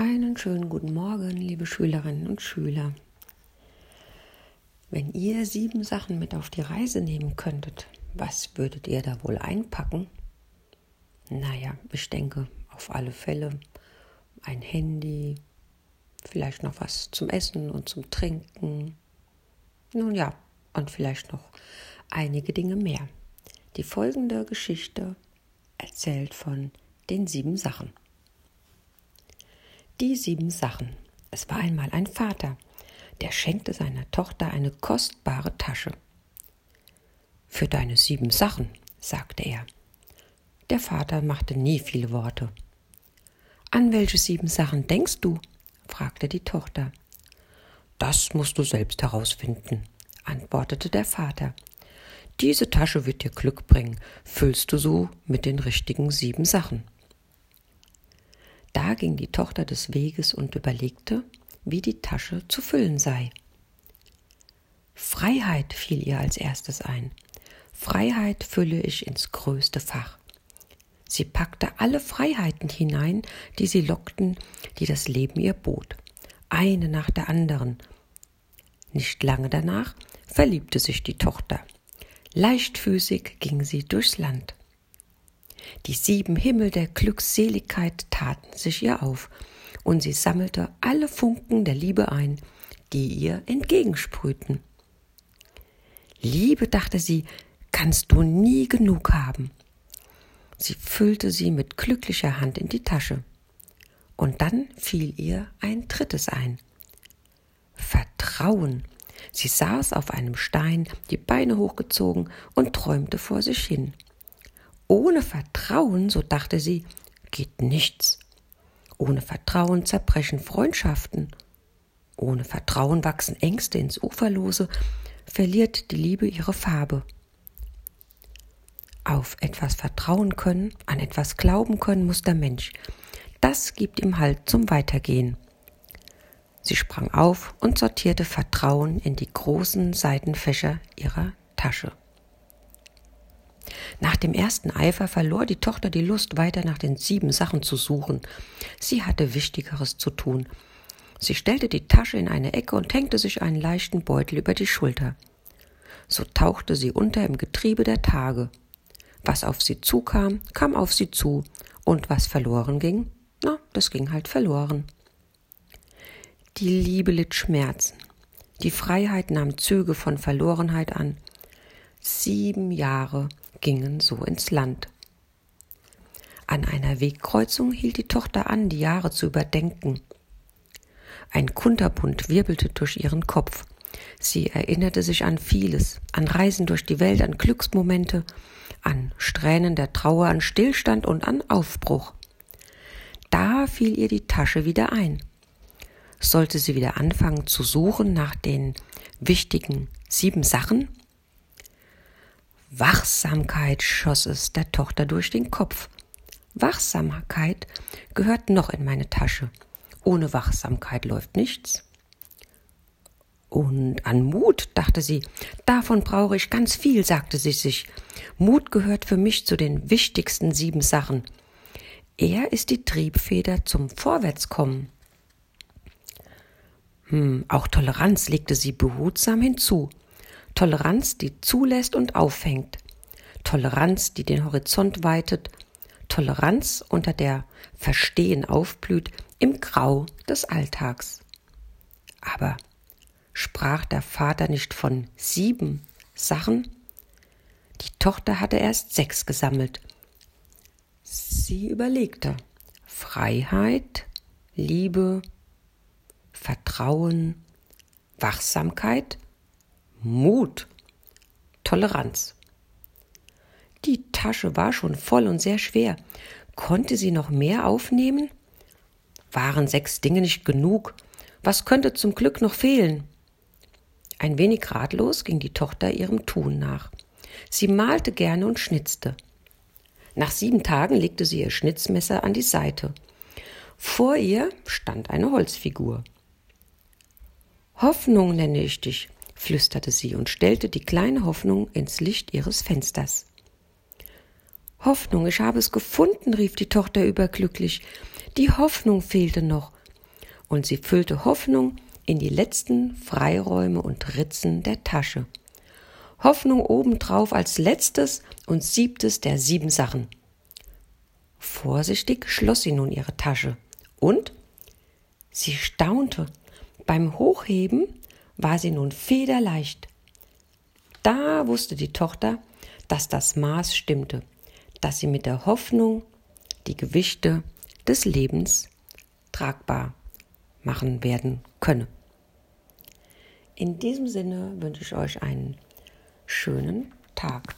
Einen schönen guten Morgen, liebe Schülerinnen und Schüler. Wenn ihr sieben Sachen mit auf die Reise nehmen könntet, was würdet ihr da wohl einpacken? Naja, ich denke auf alle Fälle ein Handy, vielleicht noch was zum Essen und zum Trinken. Nun ja, und vielleicht noch einige Dinge mehr. Die folgende Geschichte erzählt von den sieben Sachen. Die sieben Sachen. Es war einmal ein Vater, der schenkte seiner Tochter eine kostbare Tasche. Für deine sieben Sachen, sagte er. Der Vater machte nie viele Worte. An welche sieben Sachen denkst du? fragte die Tochter. Das musst du selbst herausfinden, antwortete der Vater. Diese Tasche wird dir Glück bringen, füllst du so mit den richtigen sieben Sachen. Da ging die Tochter des Weges und überlegte, wie die Tasche zu füllen sei. Freiheit fiel ihr als erstes ein. Freiheit fülle ich ins größte Fach. Sie packte alle Freiheiten hinein, die sie lockten, die das Leben ihr bot, eine nach der anderen. Nicht lange danach verliebte sich die Tochter. Leichtfüßig ging sie durchs Land. Die sieben Himmel der Glückseligkeit taten sich ihr auf, und sie sammelte alle Funken der Liebe ein, die ihr entgegensprühten. Liebe, dachte sie, kannst du nie genug haben. Sie füllte sie mit glücklicher Hand in die Tasche. Und dann fiel ihr ein drittes ein. Vertrauen. Sie saß auf einem Stein, die Beine hochgezogen und träumte vor sich hin. Ohne Vertrauen, so dachte sie, geht nichts. Ohne Vertrauen zerbrechen Freundschaften. Ohne Vertrauen wachsen Ängste ins Uferlose, verliert die Liebe ihre Farbe. Auf etwas vertrauen können, an etwas glauben können muss der Mensch. Das gibt ihm Halt zum Weitergehen. Sie sprang auf und sortierte Vertrauen in die großen Seitenfächer ihrer Tasche. Nach dem ersten Eifer verlor die Tochter die Lust, weiter nach den sieben Sachen zu suchen. Sie hatte Wichtigeres zu tun. Sie stellte die Tasche in eine Ecke und hängte sich einen leichten Beutel über die Schulter. So tauchte sie unter im Getriebe der Tage. Was auf sie zukam, kam auf sie zu, und was verloren ging, na, das ging halt verloren. Die Liebe litt Schmerzen. Die Freiheit nahm Züge von Verlorenheit an. Sieben Jahre gingen so ins Land. An einer Wegkreuzung hielt die Tochter an, die Jahre zu überdenken. Ein Kunterbund wirbelte durch ihren Kopf. Sie erinnerte sich an vieles, an Reisen durch die Welt, an Glücksmomente, an Strähnen der Trauer, an Stillstand und an Aufbruch. Da fiel ihr die Tasche wieder ein. Sollte sie wieder anfangen zu suchen nach den wichtigen sieben Sachen? Wachsamkeit schoss es der Tochter durch den Kopf. Wachsamkeit gehört noch in meine Tasche. Ohne Wachsamkeit läuft nichts. Und an Mut, dachte sie, davon brauche ich ganz viel, sagte sie sich. Mut gehört für mich zu den wichtigsten sieben Sachen. Er ist die Triebfeder zum Vorwärtskommen. Hm, auch Toleranz legte sie behutsam hinzu. Toleranz, die zulässt und auffängt. Toleranz, die den Horizont weitet. Toleranz, unter der Verstehen aufblüht im Grau des Alltags. Aber sprach der Vater nicht von sieben Sachen? Die Tochter hatte erst sechs gesammelt. Sie überlegte. Freiheit, Liebe, Vertrauen, Wachsamkeit, Mut, Toleranz. Die Tasche war schon voll und sehr schwer. Konnte sie noch mehr aufnehmen? Waren sechs Dinge nicht genug? Was könnte zum Glück noch fehlen? Ein wenig ratlos ging die Tochter ihrem Tun nach. Sie malte gerne und schnitzte. Nach sieben Tagen legte sie ihr Schnitzmesser an die Seite. Vor ihr stand eine Holzfigur. Hoffnung nenne ich dich, flüsterte sie und stellte die kleine Hoffnung ins Licht ihres Fensters. Hoffnung, ich habe es gefunden, rief die Tochter überglücklich. Die Hoffnung fehlte noch. und sie füllte Hoffnung in die letzten Freiräume und Ritzen der Tasche. Hoffnung obendrauf als letztes und siebtes der sieben Sachen. Vorsichtig schloss sie nun ihre Tasche und sie staunte. Beim Hochheben war sie nun federleicht. Da wusste die Tochter, dass das Maß stimmte, dass sie mit der Hoffnung die Gewichte des Lebens tragbar machen werden könne. In diesem Sinne wünsche ich euch einen schönen Tag.